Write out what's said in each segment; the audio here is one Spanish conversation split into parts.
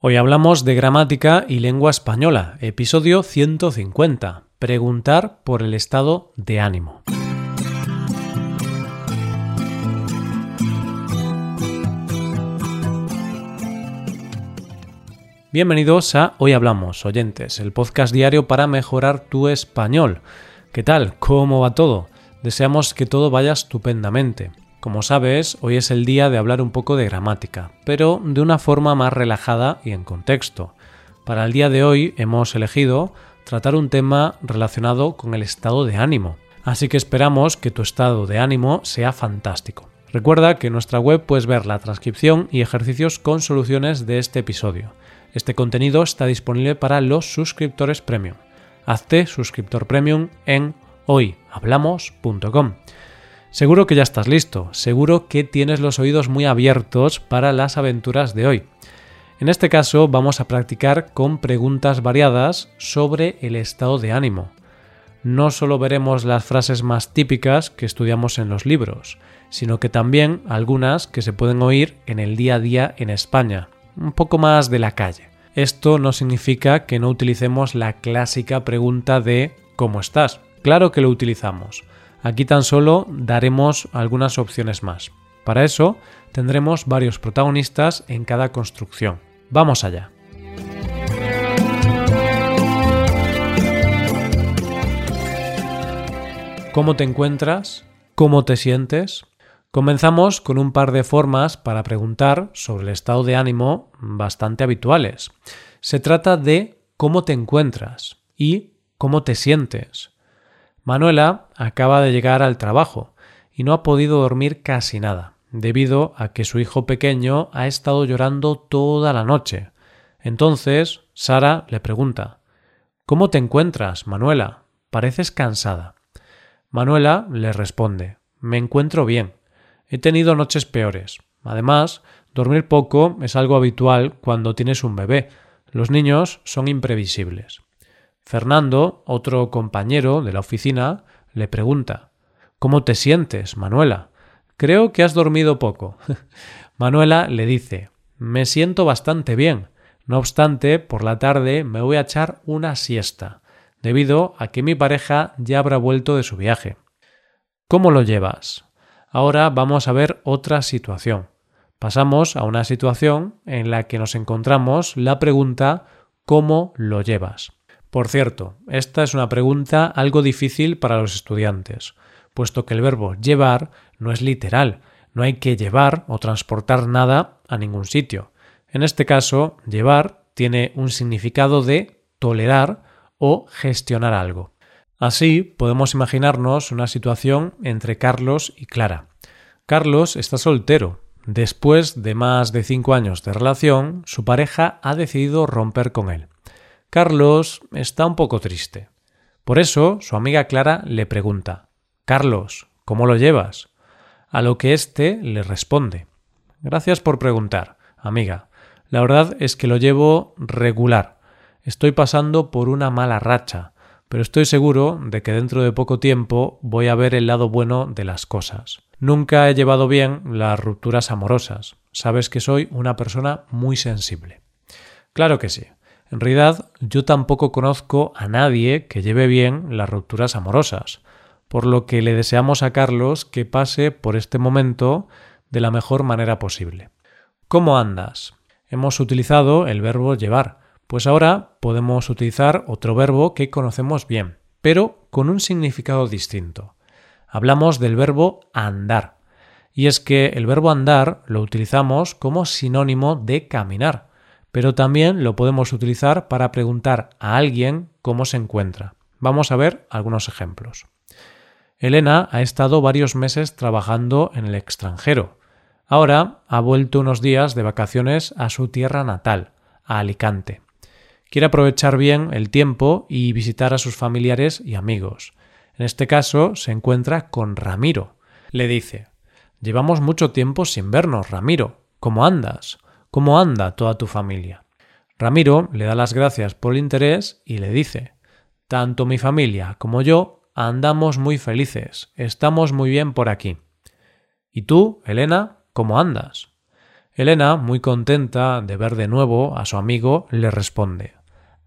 Hoy hablamos de gramática y lengua española, episodio 150. Preguntar por el estado de ánimo. Bienvenidos a Hoy Hablamos, oyentes, el podcast diario para mejorar tu español. ¿Qué tal? ¿Cómo va todo? Deseamos que todo vaya estupendamente. Como sabes, hoy es el día de hablar un poco de gramática, pero de una forma más relajada y en contexto. Para el día de hoy hemos elegido tratar un tema relacionado con el estado de ánimo, así que esperamos que tu estado de ánimo sea fantástico. Recuerda que en nuestra web puedes ver la transcripción y ejercicios con soluciones de este episodio. Este contenido está disponible para los suscriptores premium. Hazte suscriptor premium en hoyhablamos.com. Seguro que ya estás listo, seguro que tienes los oídos muy abiertos para las aventuras de hoy. En este caso vamos a practicar con preguntas variadas sobre el estado de ánimo. No solo veremos las frases más típicas que estudiamos en los libros, sino que también algunas que se pueden oír en el día a día en España, un poco más de la calle. Esto no significa que no utilicemos la clásica pregunta de ¿cómo estás? Claro que lo utilizamos, Aquí tan solo daremos algunas opciones más. Para eso tendremos varios protagonistas en cada construcción. Vamos allá. ¿Cómo te encuentras? ¿Cómo te sientes? Comenzamos con un par de formas para preguntar sobre el estado de ánimo bastante habituales. Se trata de cómo te encuentras y cómo te sientes. Manuela acaba de llegar al trabajo y no ha podido dormir casi nada, debido a que su hijo pequeño ha estado llorando toda la noche. Entonces, Sara le pregunta ¿Cómo te encuentras, Manuela? Pareces cansada. Manuela le responde Me encuentro bien. He tenido noches peores. Además, dormir poco es algo habitual cuando tienes un bebé. Los niños son imprevisibles. Fernando, otro compañero de la oficina, le pregunta ¿Cómo te sientes, Manuela? Creo que has dormido poco. Manuela le dice Me siento bastante bien. No obstante, por la tarde me voy a echar una siesta, debido a que mi pareja ya habrá vuelto de su viaje. ¿Cómo lo llevas? Ahora vamos a ver otra situación. Pasamos a una situación en la que nos encontramos la pregunta ¿cómo lo llevas? Por cierto, esta es una pregunta algo difícil para los estudiantes, puesto que el verbo llevar no es literal, no hay que llevar o transportar nada a ningún sitio. En este caso, llevar tiene un significado de tolerar o gestionar algo. Así podemos imaginarnos una situación entre Carlos y Clara. Carlos está soltero. Después de más de cinco años de relación, su pareja ha decidido romper con él. Carlos está un poco triste. Por eso su amiga Clara le pregunta Carlos, ¿cómo lo llevas? A lo que éste le responde Gracias por preguntar, amiga. La verdad es que lo llevo regular. Estoy pasando por una mala racha, pero estoy seguro de que dentro de poco tiempo voy a ver el lado bueno de las cosas. Nunca he llevado bien las rupturas amorosas. Sabes que soy una persona muy sensible. Claro que sí. En realidad, yo tampoco conozco a nadie que lleve bien las rupturas amorosas, por lo que le deseamos a Carlos que pase por este momento de la mejor manera posible. ¿Cómo andas? Hemos utilizado el verbo llevar, pues ahora podemos utilizar otro verbo que conocemos bien, pero con un significado distinto. Hablamos del verbo andar, y es que el verbo andar lo utilizamos como sinónimo de caminar pero también lo podemos utilizar para preguntar a alguien cómo se encuentra. Vamos a ver algunos ejemplos. Elena ha estado varios meses trabajando en el extranjero. Ahora ha vuelto unos días de vacaciones a su tierra natal, a Alicante. Quiere aprovechar bien el tiempo y visitar a sus familiares y amigos. En este caso se encuentra con Ramiro. Le dice Llevamos mucho tiempo sin vernos, Ramiro. ¿Cómo andas? ¿Cómo anda toda tu familia? Ramiro le da las gracias por el interés y le dice Tanto mi familia como yo andamos muy felices, estamos muy bien por aquí. ¿Y tú, Elena, cómo andas? Elena, muy contenta de ver de nuevo a su amigo, le responde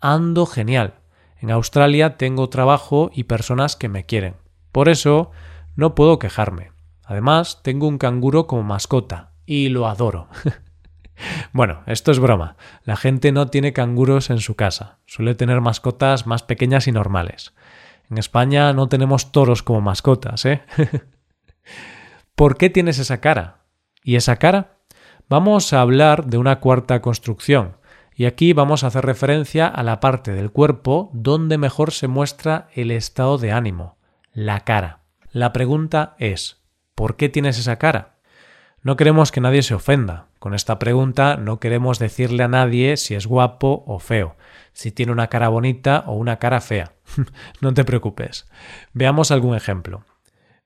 Ando genial. En Australia tengo trabajo y personas que me quieren. Por eso no puedo quejarme. Además, tengo un canguro como mascota y lo adoro. bueno, esto es broma. La gente no tiene canguros en su casa. Suele tener mascotas más pequeñas y normales. En España no tenemos toros como mascotas, ¿eh? ¿Por qué tienes esa cara? ¿Y esa cara? Vamos a hablar de una cuarta construcción, y aquí vamos a hacer referencia a la parte del cuerpo donde mejor se muestra el estado de ánimo, la cara. La pregunta es, ¿por qué tienes esa cara? No queremos que nadie se ofenda. Con esta pregunta no queremos decirle a nadie si es guapo o feo, si tiene una cara bonita o una cara fea. no te preocupes. Veamos algún ejemplo.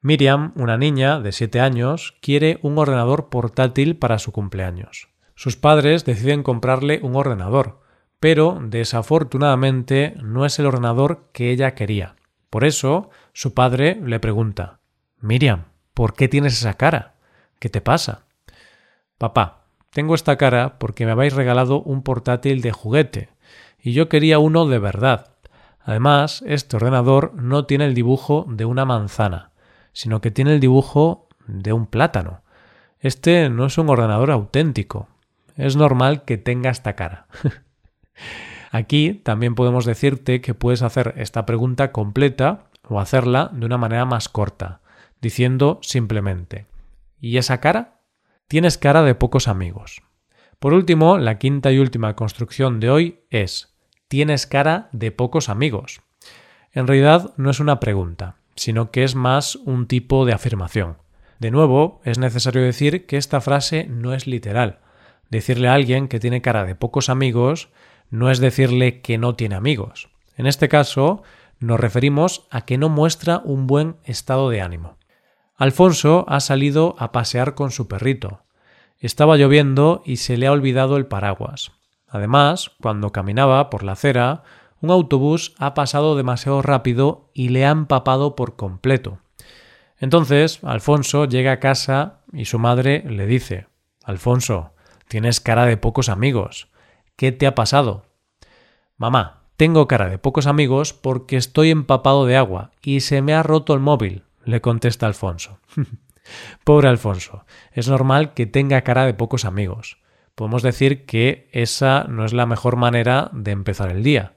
Miriam, una niña de 7 años, quiere un ordenador portátil para su cumpleaños. Sus padres deciden comprarle un ordenador, pero desafortunadamente no es el ordenador que ella quería. Por eso, su padre le pregunta Miriam, ¿por qué tienes esa cara? ¿Qué te pasa? Papá, tengo esta cara porque me habéis regalado un portátil de juguete, y yo quería uno de verdad. Además, este ordenador no tiene el dibujo de una manzana, sino que tiene el dibujo de un plátano. Este no es un ordenador auténtico. Es normal que tenga esta cara. Aquí también podemos decirte que puedes hacer esta pregunta completa o hacerla de una manera más corta, diciendo simplemente ¿Y esa cara? Tienes cara de pocos amigos. Por último, la quinta y última construcción de hoy es Tienes cara de pocos amigos. En realidad no es una pregunta, sino que es más un tipo de afirmación. De nuevo, es necesario decir que esta frase no es literal. Decirle a alguien que tiene cara de pocos amigos no es decirle que no tiene amigos. En este caso, nos referimos a que no muestra un buen estado de ánimo. Alfonso ha salido a pasear con su perrito. Estaba lloviendo y se le ha olvidado el paraguas. Además, cuando caminaba por la acera, un autobús ha pasado demasiado rápido y le ha empapado por completo. Entonces, Alfonso llega a casa y su madre le dice Alfonso, tienes cara de pocos amigos. ¿Qué te ha pasado? Mamá, tengo cara de pocos amigos porque estoy empapado de agua y se me ha roto el móvil, le contesta Alfonso. Pobre Alfonso, es normal que tenga cara de pocos amigos. Podemos decir que esa no es la mejor manera de empezar el día.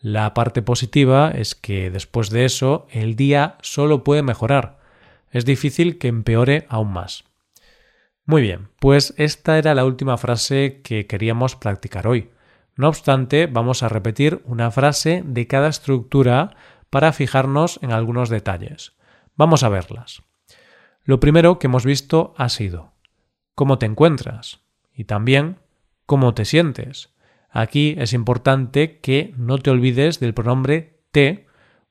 La parte positiva es que después de eso el día solo puede mejorar. Es difícil que empeore aún más. Muy bien, pues esta era la última frase que queríamos practicar hoy. No obstante, vamos a repetir una frase de cada estructura para fijarnos en algunos detalles. Vamos a verlas. Lo primero que hemos visto ha sido ¿cómo te encuentras? y también ¿cómo te sientes? Aquí es importante que no te olvides del pronombre te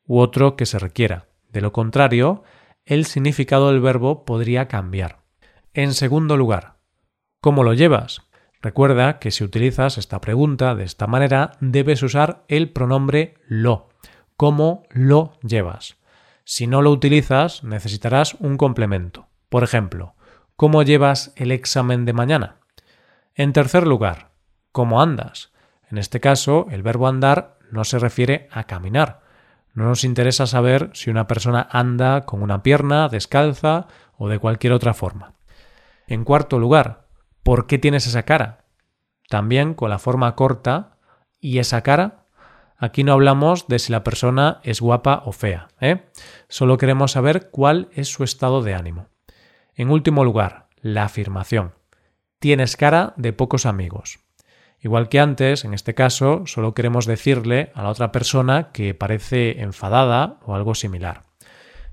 u otro que se requiera. De lo contrario, el significado del verbo podría cambiar. En segundo lugar, ¿cómo lo llevas? Recuerda que si utilizas esta pregunta de esta manera, debes usar el pronombre lo. ¿Cómo lo llevas? Si no lo utilizas, necesitarás un complemento. Por ejemplo, ¿cómo llevas el examen de mañana? En tercer lugar, ¿cómo andas? En este caso, el verbo andar no se refiere a caminar. No nos interesa saber si una persona anda con una pierna, descalza o de cualquier otra forma. En cuarto lugar, ¿por qué tienes esa cara? También con la forma corta y esa cara. Aquí no hablamos de si la persona es guapa o fea, ¿eh? Solo queremos saber cuál es su estado de ánimo. En último lugar, la afirmación. Tienes cara de pocos amigos. Igual que antes, en este caso, solo queremos decirle a la otra persona que parece enfadada o algo similar.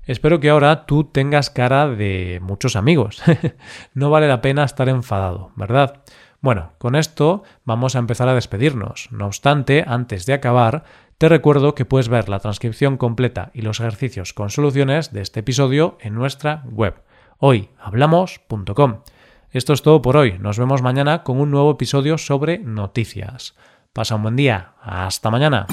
Espero que ahora tú tengas cara de muchos amigos. no vale la pena estar enfadado, ¿verdad? Bueno, con esto vamos a empezar a despedirnos. No obstante, antes de acabar, te recuerdo que puedes ver la transcripción completa y los ejercicios con soluciones de este episodio en nuestra web hoyhablamos.com. Esto es todo por hoy. Nos vemos mañana con un nuevo episodio sobre noticias. Pasa un buen día. Hasta mañana.